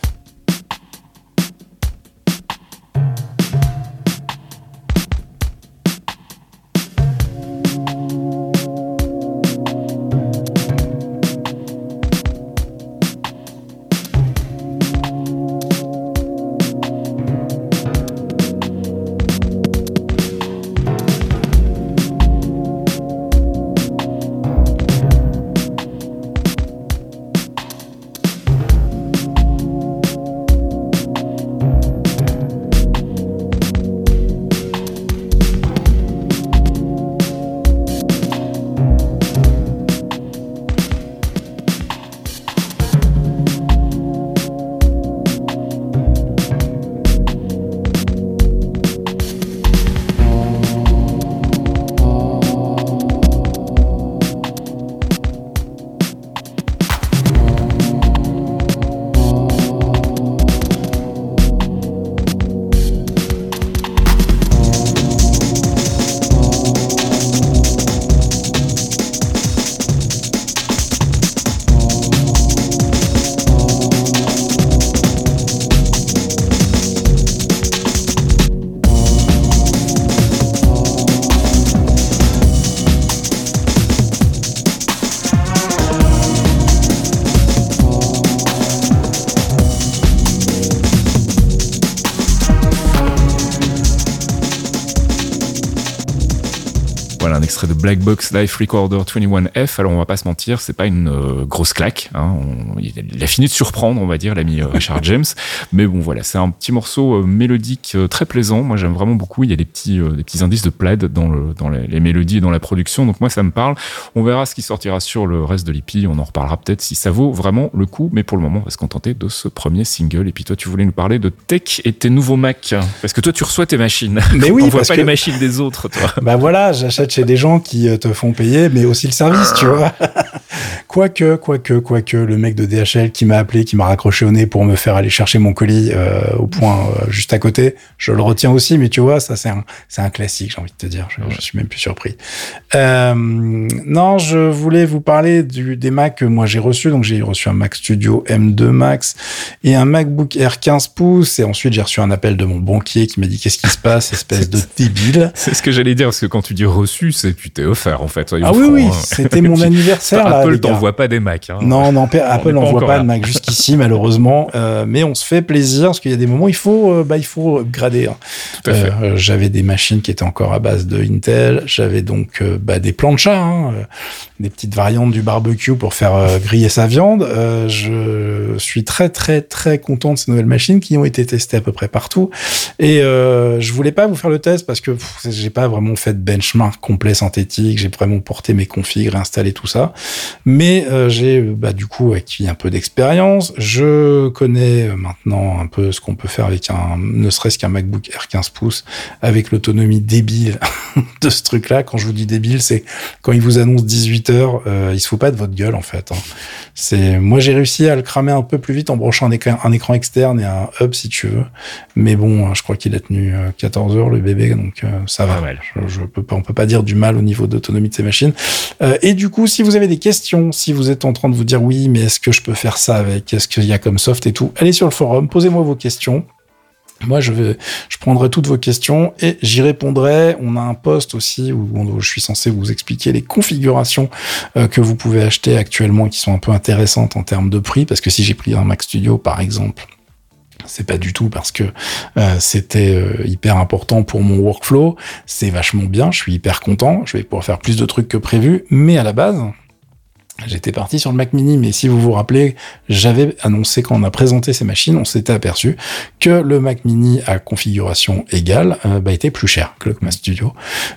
De Black Box Life Recorder 21F. Alors on va pas se mentir, c'est pas une euh, grosse claque. Hein. il a fini de surprendre, on va dire, l'ami euh, Richard James. Mais bon voilà, c'est un petit morceau euh, mélodique très plaisant. Moi j'aime vraiment beaucoup. Il y a des petits, des petits indices de plaid dans, le, dans les, mélodies et dans la production. Donc moi ça me parle. On verra ce qui sortira sur le reste de l'EP. On en reparlera peut-être si ça vaut vraiment le coup. Mais pour le moment, on va se contenter de ce premier single. Et puis toi, tu voulais nous parler de tech et tes nouveaux Mac. Parce que toi, tu reçois tes machines. Mais oui, on voit pas les machines des autres, toi. Bah voilà, j'achète chez des gens qui euh, te font payer, mais aussi le service, tu vois. quoique, quoique, quoique, le mec de DHL qui m'a appelé, qui m'a raccroché au nez pour me faire aller chercher mon colis euh, au point euh, juste à côté, je le retiens aussi, mais tu vois, ça c'est un, c'est un classique, j'ai envie de te dire. Je, je suis même plus surpris. Euh, non, je voulais vous parler du, des Macs que moi j'ai reçus. Donc j'ai reçu un Mac Studio M2 Max et un MacBook Air 15 pouces. Et ensuite j'ai reçu un appel de mon banquier qui m'a dit qu'est-ce qui se passe, espèce de débile? C'est ce que j'allais dire parce que quand tu dis reçu, c'est putain offert en fait. Ah oui, oui, hein. c'était mon anniversaire. là, Apple t'envoie pas des Macs. Hein. Non, non, Apple n'envoie pas, de Mac jusqu'ici malheureusement. Euh, mais on se fait plaisir parce qu'il y a des moments il faut, euh, bah, il faut grader. Hein. Tout à fait. Euh, j'avais des machines qui étaient encore à base de Intel. J'avais donc bah, des plans de chat. Hein. Des petites variantes du barbecue pour faire euh, griller sa viande. Euh, je suis très très très content de ces nouvelles machines qui ont été testées à peu près partout. Et euh, je voulais pas vous faire le test parce que j'ai pas vraiment fait de benchmark complet synthétique. J'ai vraiment porté mes configs, réinstallé tout ça. Mais euh, j'ai bah, du coup acquis un peu d'expérience. Je connais maintenant un peu ce qu'on peut faire avec un, ne serait-ce qu'un MacBook Air 15 pouces avec l'autonomie débile de ce truc-là. Quand je vous dis débile, c'est quand il vous annonce 18 euh, il se fout pas de votre gueule en fait. Hein. C'est moi j'ai réussi à le cramer un peu plus vite en branchant un écran, un écran externe et un hub si tu veux. Mais bon, je crois qu'il a tenu 14 euh, heures le bébé, donc euh, ça va. Je, je, peux pas, on peut pas dire du mal au niveau d'autonomie de ces machines. Euh, et du coup, si vous avez des questions, si vous êtes en train de vous dire oui, mais est-ce que je peux faire ça avec, est-ce qu'il y a comme soft et tout, allez sur le forum, posez-moi vos questions. Moi, je vais, je prendrai toutes vos questions et j'y répondrai. On a un post aussi où, je suis censé vous expliquer les configurations euh, que vous pouvez acheter actuellement qui sont un peu intéressantes en termes de prix. Parce que si j'ai pris un Mac Studio, par exemple, c'est pas du tout parce que euh, c'était euh, hyper important pour mon workflow. C'est vachement bien. Je suis hyper content. Je vais pouvoir faire plus de trucs que prévu. Mais à la base, J'étais parti sur le Mac Mini, mais si vous vous rappelez, j'avais annoncé quand on a présenté ces machines, on s'était aperçu que le Mac Mini à configuration égale euh, bah, était plus cher que le Mac Studio.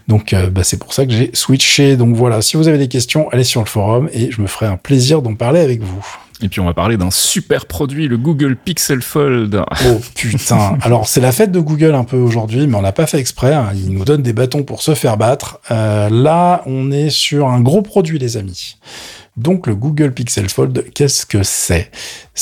Donc euh, bah, c'est pour ça que j'ai switché. Donc voilà, si vous avez des questions, allez sur le forum et je me ferai un plaisir d'en parler avec vous. Et puis on va parler d'un super produit, le Google Pixel Fold. Oh putain. Alors c'est la fête de Google un peu aujourd'hui, mais on n'a pas fait exprès. Hein. Ils nous donnent des bâtons pour se faire battre. Euh, là, on est sur un gros produit, les amis. Donc le Google Pixel Fold, qu'est-ce que c'est?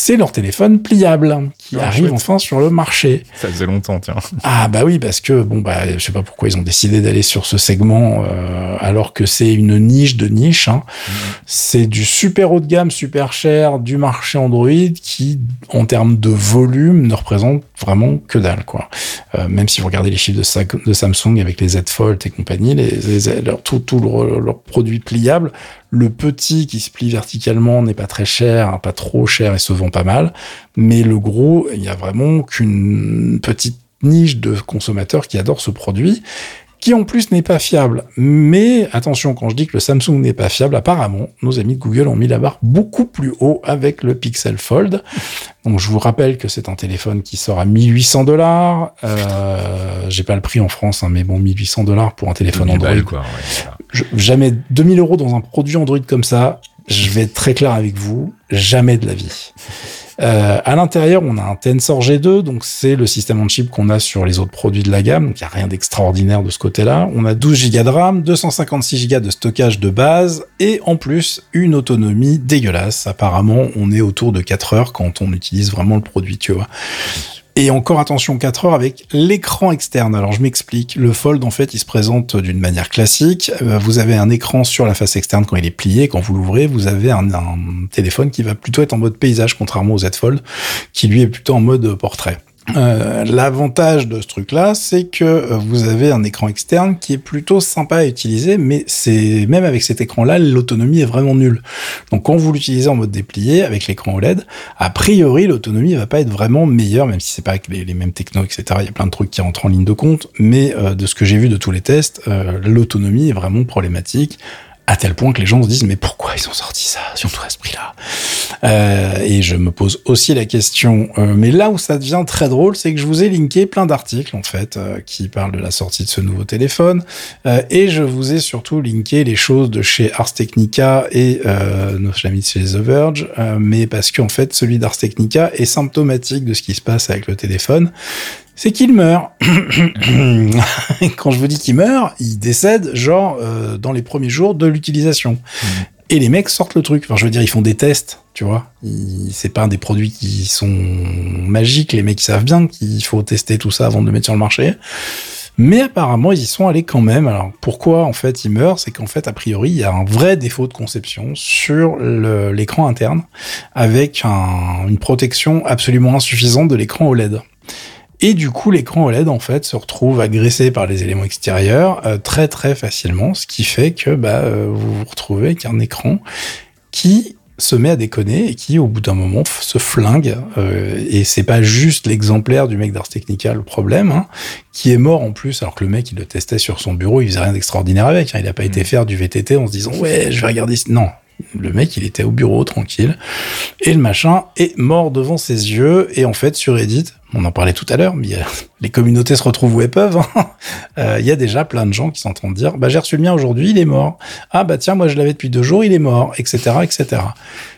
C'est leur téléphone pliable qui ah, arrive enfin sur le marché. Ça faisait longtemps, tiens. Ah bah oui, parce que bon bah je sais pas pourquoi ils ont décidé d'aller sur ce segment euh, alors que c'est une niche de niche. Hein. Mm. C'est du super haut de gamme, super cher du marché Android qui, en termes de volume, ne représente vraiment que dalle quoi. Euh, même si vous regardez les chiffres de, de Samsung avec les Z Fold et compagnie, les, les, leur, tout, tout leur, leur produit pliable, le petit qui se plie verticalement n'est pas très cher, pas trop cher et se vend pas mal. Mais le gros, il y a vraiment qu'une petite niche de consommateurs qui adorent ce produit qui en plus n'est pas fiable. Mais attention, quand je dis que le Samsung n'est pas fiable, apparemment, nos amis de Google ont mis la barre beaucoup plus haut avec le Pixel Fold. Donc je vous rappelle que c'est un téléphone qui sort à 1800 dollars. Euh, J'ai pas le prix en France, hein, mais bon, 1800 dollars pour un téléphone Android. quoi, jamais 2000 euros dans un produit Android comme ça. Je vais être très clair avec vous, jamais de la vie. Euh, à l'intérieur, on a un Tensor G2, donc c'est le système on chip qu'on a sur les autres produits de la gamme, donc il n'y a rien d'extraordinaire de ce côté-là. On a 12 Go de RAM, 256 Go de stockage de base, et en plus, une autonomie dégueulasse. Apparemment, on est autour de 4 heures quand on utilise vraiment le produit, tu vois. Et encore attention, 4 heures avec l'écran externe. Alors je m'explique. Le Fold, en fait, il se présente d'une manière classique. Euh, vous avez un écran sur la face externe quand il est plié. Quand vous l'ouvrez, vous avez un, téléphone qui va plutôt être en mode paysage, contrairement au Z Fold, qui lui est plutôt en mode portrait. Euh, l'avantage de ce truc-là, c'est que euh, vous avez un écran externe qui est plutôt sympa à utiliser, mais c'est même avec cet écran-là, l'autonomie est vraiment nulle. Donc quand vous l'utilisez en mode déplié avec l'écran OLED, a priori l'autonomie va pas être vraiment meilleure, même si c'est pas avec les, mêmes technos, etc. Il y a plein de trucs qui rentrent en ligne de compte, mais euh, de ce que j'ai vu de tous les tests, l'autonomie est vraiment problématique à tel point que les gens se disent mais pourquoi ils ont sorti ça surtout à ce prix-là? Euh, Et je me pose aussi la question, euh, mais là où ça devient très drôle, c'est que je vous ai linké plein d'articles en fait euh, qui parlent de la sortie de ce nouveau téléphone, euh, et je vous ai surtout linké les choses de chez Ars Technica et euh, nos amis chez The Verge, mais parce qu'en fait celui d'Ars Technica est symptomatique de ce qui se passe avec le téléphone c'est qu'il meurt. Quand je vous dis qu'il meurt, il décède genre euh, dans les premiers jours de l'utilisation. Mmh. Et les mecs sortent le truc. Enfin, je veux dire, ils font des tests, tu vois. C'est pas des produits qui sont magiques. Les mecs savent bien qu'il faut tester tout ça avant de le mettre sur le marché. Mais apparemment, ils y sont allés quand même. Alors, pourquoi en fait il meurt C'est qu'en fait, a priori, il y a un vrai défaut de conception sur l'écran interne, avec un, une protection absolument insuffisante de l'écran OLED. Et du coup, l'écran OLED en fait se retrouve agressé par les éléments extérieurs euh, très très facilement, ce qui fait que bah, euh, vous vous retrouvez avec un écran qui se met à déconner et qui, au bout d'un moment, se flingue. Euh, et c'est pas juste l'exemplaire du mec d'Ars Technica le problème, hein, qui est mort en plus, alors que le mec, il le testait sur son bureau, il faisait rien d'extraordinaire avec. Hein, il a pas été mmh. faire du VTT en se disant ouais, je vais regarder. Non, le mec, il était au bureau tranquille et le machin est mort devant ses yeux. Et en fait, sur Reddit, on en parlait tout à l'heure, mais les communautés se retrouvent où elles peuvent. Hein. Euh, il y a déjà plein de gens qui sont en train de dire, bah j'ai reçu le mien aujourd'hui, il est mort. Ah bah tiens, moi je l'avais depuis deux jours, il est mort, etc., etc.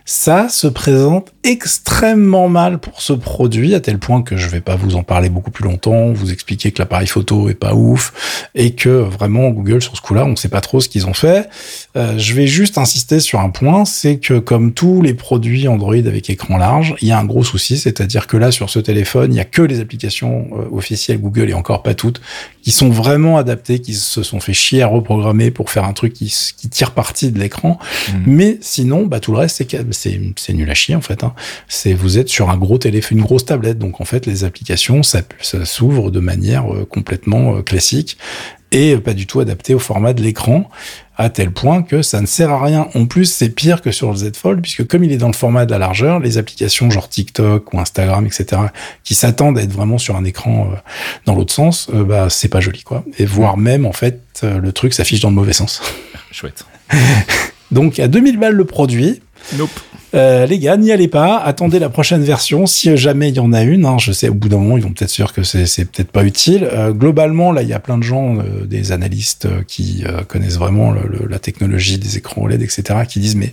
Ça se présente extrêmement mal pour ce produit, à tel point que je vais pas vous en parler beaucoup plus longtemps, vous expliquer que l'appareil photo est pas ouf, et que vraiment Google sur ce coup-là, on sait pas trop ce qu'ils ont fait. Euh, je vais juste insister sur un point, c'est que comme tous les produits Android avec écran large, il y a un gros souci, c'est-à-dire que là sur ce téléphone, il y a que les applications euh, officielles Google et encore pas toutes qui sont vraiment adaptées, qui se sont fait chier à reprogrammer pour faire un truc qui, qui tire parti de l'écran. Mmh. Mais sinon, bah tout le reste c'est c'est nul à chier en fait. Hein. C'est vous êtes sur un gros téléphone, une grosse tablette, donc en fait les applications ça, ça s'ouvre de manière euh, complètement euh, classique et pas du tout adapté au format de l'écran à tel point que ça ne sert à rien. En plus, c'est pire que sur le Z Fold, puisque comme il est dans le format de la largeur, les applications genre TikTok ou Instagram, etc., qui s'attendent à être vraiment sur un écran euh, dans l'autre sens, euh, bah c'est pas joli, quoi. Et voire même, en fait, euh, le truc s'affiche dans le mauvais sens. Chouette. Donc à 2000 balles le produit. Nope. Euh, les gars, n'y allez pas. Attendez la prochaine version, si jamais il y en a une. Hein, je sais, au bout d'un moment, ils vont peut-être sûr que c'est peut-être pas utile. Euh, globalement, là, il y a plein de gens, euh, des analystes qui connaissent vraiment la technologie des écrans OLED, etc., qui disent mais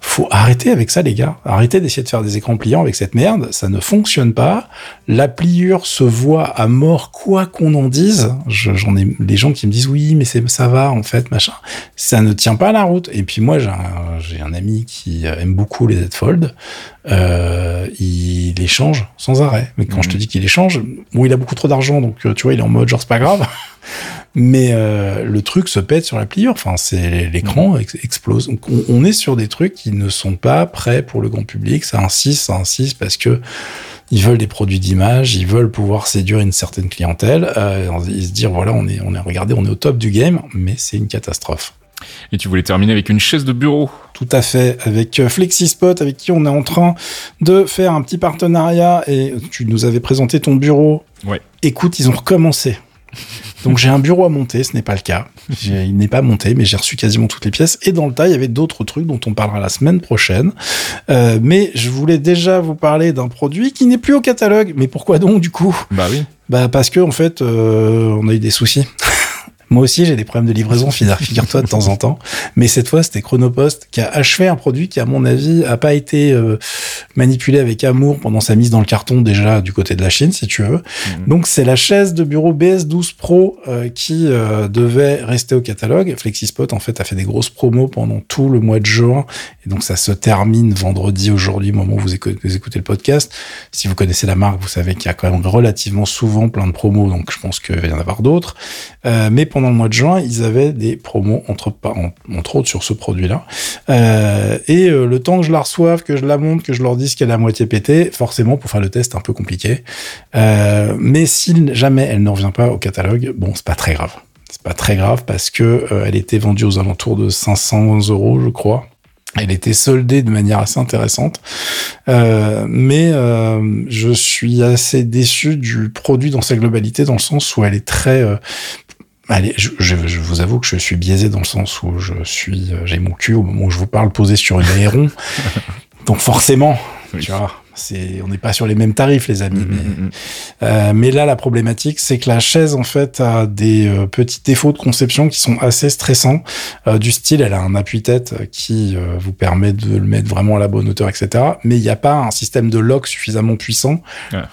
faut arrêter avec ça, les gars. Arrêtez d'essayer de faire des écrans pliants avec cette merde. Ça ne fonctionne pas. La pliure se voit à mort, quoi qu'on en dise. J'en ai des gens qui me disent oui, mais ça va en fait, machin. Ça ne tient pas la route. Et puis moi, j'ai un, un, ami qui aime beaucoup les Z Fold. Euh, il les change sans arrêt. Mais quand je te mhm. dis qu'il les change, bon, il a beaucoup trop d'argent, donc tu vois, il est en mode genre c'est pas grave. Mais euh, le truc se pète sur la pliure. Enfin, c'est l'écran mhm. explose. Donc, on, est sur des trucs qui ne sont pas prêts pour le grand public. Ça insiste, ça insiste parce que ils veulent des produits d'image, ils veulent pouvoir séduire une certaine clientèle. Euh, ils se disent voilà, on est, on est, regardez, on est au top du game, mais c'est une catastrophe. Et tu voulais terminer avec une chaise de bureau. Tout à fait, avec euh, FlexiSpot, avec qui on est en train de faire un petit partenariat. Et tu nous avais présenté ton bureau. Ouais. Écoute, ils ont recommencé. Donc j'ai un bureau à monter, ce n'est pas le cas. Il n'est pas monté, mais j'ai reçu quasiment toutes les pièces. Et dans le tas, il y avait d'autres trucs dont on parlera la semaine prochaine. Euh, mais je voulais déjà vous parler d'un produit qui n'est plus au catalogue. Mais pourquoi donc du coup? Bah oui. Bah parce que en fait, euh, on a eu des soucis. Moi aussi, j'ai des problèmes de livraison, figure-toi, de temps en temps. Mais cette fois, c'était Chronopost qui a achevé un produit qui, à mon avis, a pas été euh, manipulé avec amour pendant sa mise dans le carton déjà du côté de la Chine, si tu veux. Mhm. Donc, c'est la chaise de bureau BS12 Pro euh, qui euh, devait rester au catalogue. FlexiSpot, en fait, a fait des grosses promos pendant tout le mois de juin. Et donc, ça se termine vendredi, aujourd'hui, au moment où vous écoutez, vous écoutez le podcast. Si vous connaissez la marque, vous savez qu'il y a quand même relativement souvent plein de promos. Donc, je pense qu'il va y en avoir d'autres. mais pendant le mois de juin, ils avaient des promos entre, entre autres sur ce produit-là. Euh, et euh, le temps que je la reçoive, que je la monte, que je leur dise qu'elle est à moitié pétée, forcément pour faire le test, un peu compliqué. Euh, mais si jamais elle ne revient pas au catalogue, bon, c'est pas très grave. C'est pas très grave parce que elle était vendue aux alentours de 500 euros, je crois. Elle était soldée de manière assez intéressante, mais je suis assez déçu du produit dans sa globalité, dans le sens où elle est très Allez, je, je, je, vous avoue que je suis biaisé dans le sens où je suis, euh, j'ai mon cul au moment où je vous parle posé sur une aéron. Donc forcément, tu vois, c'est, on n'est pas sur les mêmes tarifs, les amis. Mm, mais, mm, mm. Euh, mais, là, la problématique, c'est que la chaise, en fait, a des euh, petits défauts de conception qui sont assez stressants. Euh, du style, elle a un appui-tête qui euh, vous permet de le mettre vraiment à la bonne hauteur, etc. Mais il n'y a pas un système de lock suffisamment puissant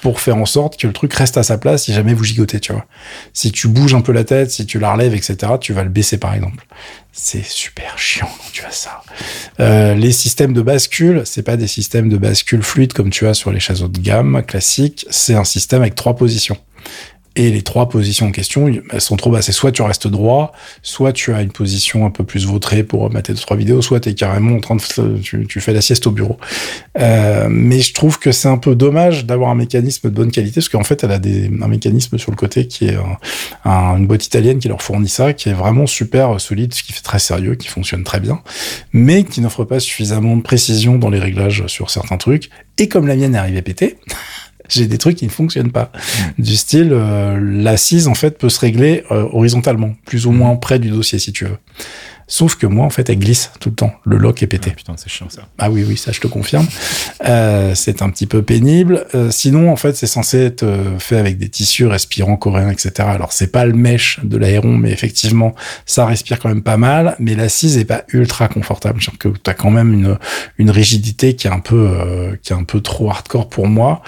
pour faire en sorte que le truc reste à sa place si jamais vous gigotez, tu vois. Si tu bouges un peu la tête, si tu la relèves, etc., tu vas le baisser, par exemple. C'est super chiant quand tu as ça. Euh, les systèmes de bascule, c'est pas des systèmes de bascule fluide comme tu as sur les chaises haut de gamme classiques. C'est un système avec trois positions. Et les trois positions en question, elles sont trop basses. soit tu restes droit, soit tu as une position un peu plus vautrée pour mater deux, trois vidéos, soit tu es carrément en train de, tu, tu fais la sieste au bureau. Euh, mais je trouve que c'est un peu dommage d'avoir un mécanisme de bonne qualité, parce qu'en fait, elle a des, un mécanisme sur le côté qui est un, une boîte italienne qui leur fournit ça, qui est vraiment super solide, ce qui fait très sérieux, qui fonctionne très bien, mais qui n'offre pas suffisamment de précision dans les réglages sur certains trucs. Et comme la mienne est arrivée péter, j'ai des trucs qui ne fonctionnent pas. Hmm. Du style, euh, l'assise, en fait, peut se régler euh, horizontalement, plus ou hmm. moins près du dossier, si tu veux. Sauf que moi, en fait, elle glisse tout le temps. Le lock est pété. Ah, putain, c'est chiant ça. Ah oui, oui, ça, je te confirme. Euh, c'est un petit peu pénible. Euh, sinon, en fait, c'est censé être euh, fait avec des tissus respirants coréens, etc. Alors, c'est pas le mesh de l'aéron, mais effectivement, ça respire quand même pas mal. Mais l'assise est pas ultra confortable. Je que tu as quand même une, une rigidité qui est un peu, euh, qui est un peu trop hardcore pour moi.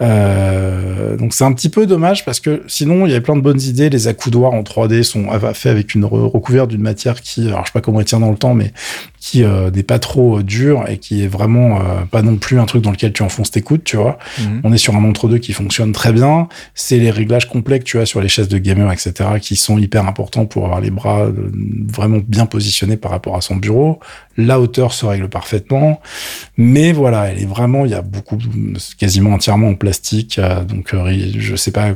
Donc, c'est un petit peu dommage parce que sinon, il y avait plein de bonnes idées. Les accoudoirs en 3D sont faits avec une recouverte d'une matière qui, alors je sais pas comment il tient dans le temps, mais qui euh, n'est pas trop euh, dur et qui est vraiment euh, pas non plus un truc dans lequel tu enfonces tes coudes, tu vois. Mhm. On est sur un entre-deux qui fonctionne très bien. C'est les réglages complets que tu as sur les chaises de gamer, etc., qui sont hyper importants pour avoir les bras vraiment bien positionnés par rapport à son bureau. La hauteur se règle parfaitement, mais voilà, elle est vraiment, il y a beaucoup, quasiment entièrement en plastique, donc je sais pas,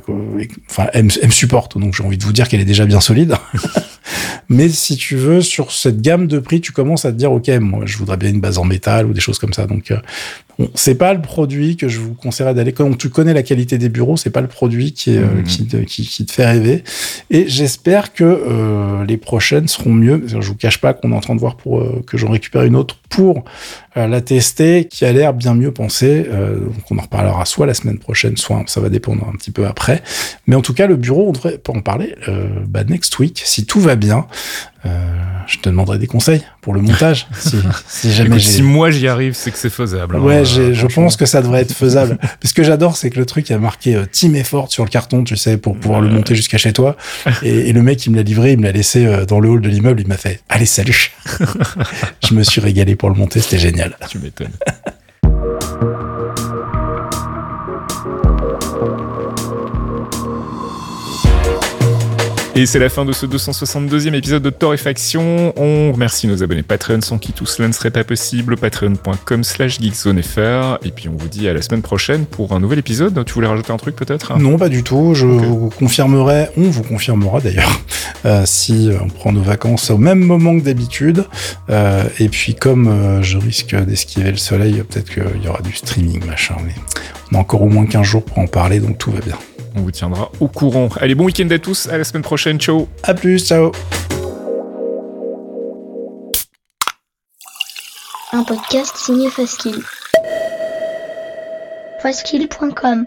enfin, elle, elle me supporte, donc j'ai envie de vous dire qu'elle est déjà bien solide. mais si tu veux, sur cette gamme de prix, tu commences à dire, OK, moi, je voudrais bien une base en métal ou des choses comme ça. Donc, euh, c'est pas le produit que je vous conseillerais d'aller. Quand tu connais la qualité des bureaux, c'est pas le produit qui, est, euh, mmh. qui, te, qui, qui, te fait rêver. Et j'espère que euh, les prochaines seront mieux. Je vous cache pas qu'on est en train de voir pour euh, que j'en récupère une autre pour la tester, qui a l'air bien mieux pensée. Donc on en reparlera soit la semaine prochaine, soit ça va dépendre un petit peu après. Mais en tout cas, le bureau, on devrait pas en parler bah, next week, si tout va bien. je te demanderai des conseils pour le montage. si, si, jamais si moi j'y arrive, c'est que c'est faisable. Hein. Ouais, je pense que ça devrait être faisable. ce que j'adore, c'est que le truc a marqué euh, Team Effort sur le carton, tu sais, pour pouvoir le monter jusqu'à chez toi. Et, le mec, il me l'a livré, il me l'a laissé euh, dans le hall de l'immeuble, il m'a fait Allez, salut Je me suis régalé pour le monter, c'était génial. Tu m'étonnes. Et c'est la fin de ce 262e épisode de Torréfaction. On remercie nos abonnés Patreon sans qui tout cela ne serait pas possible. Patreon.com slash geekzonefr. Et puis on vous dit à la semaine prochaine pour un nouvel épisode. Tu voulais rajouter un truc peut-être? Non, pas du tout. Je vous confirmerai, on vous confirmera d'ailleurs, euh, si on prend nos vacances au même moment que d'habitude. Euh, et puis comme euh, je risque d'esquiver le soleil, peut-être qu'il y aura du streaming, machin. Mais on a encore au moins 15 jours pour en parler, donc tout va bien. On vous tiendra au courant. Allez, bon week-end à tous. À la semaine prochaine. Ciao. À plus. Ciao. Un podcast signé Faskill. Faskill.com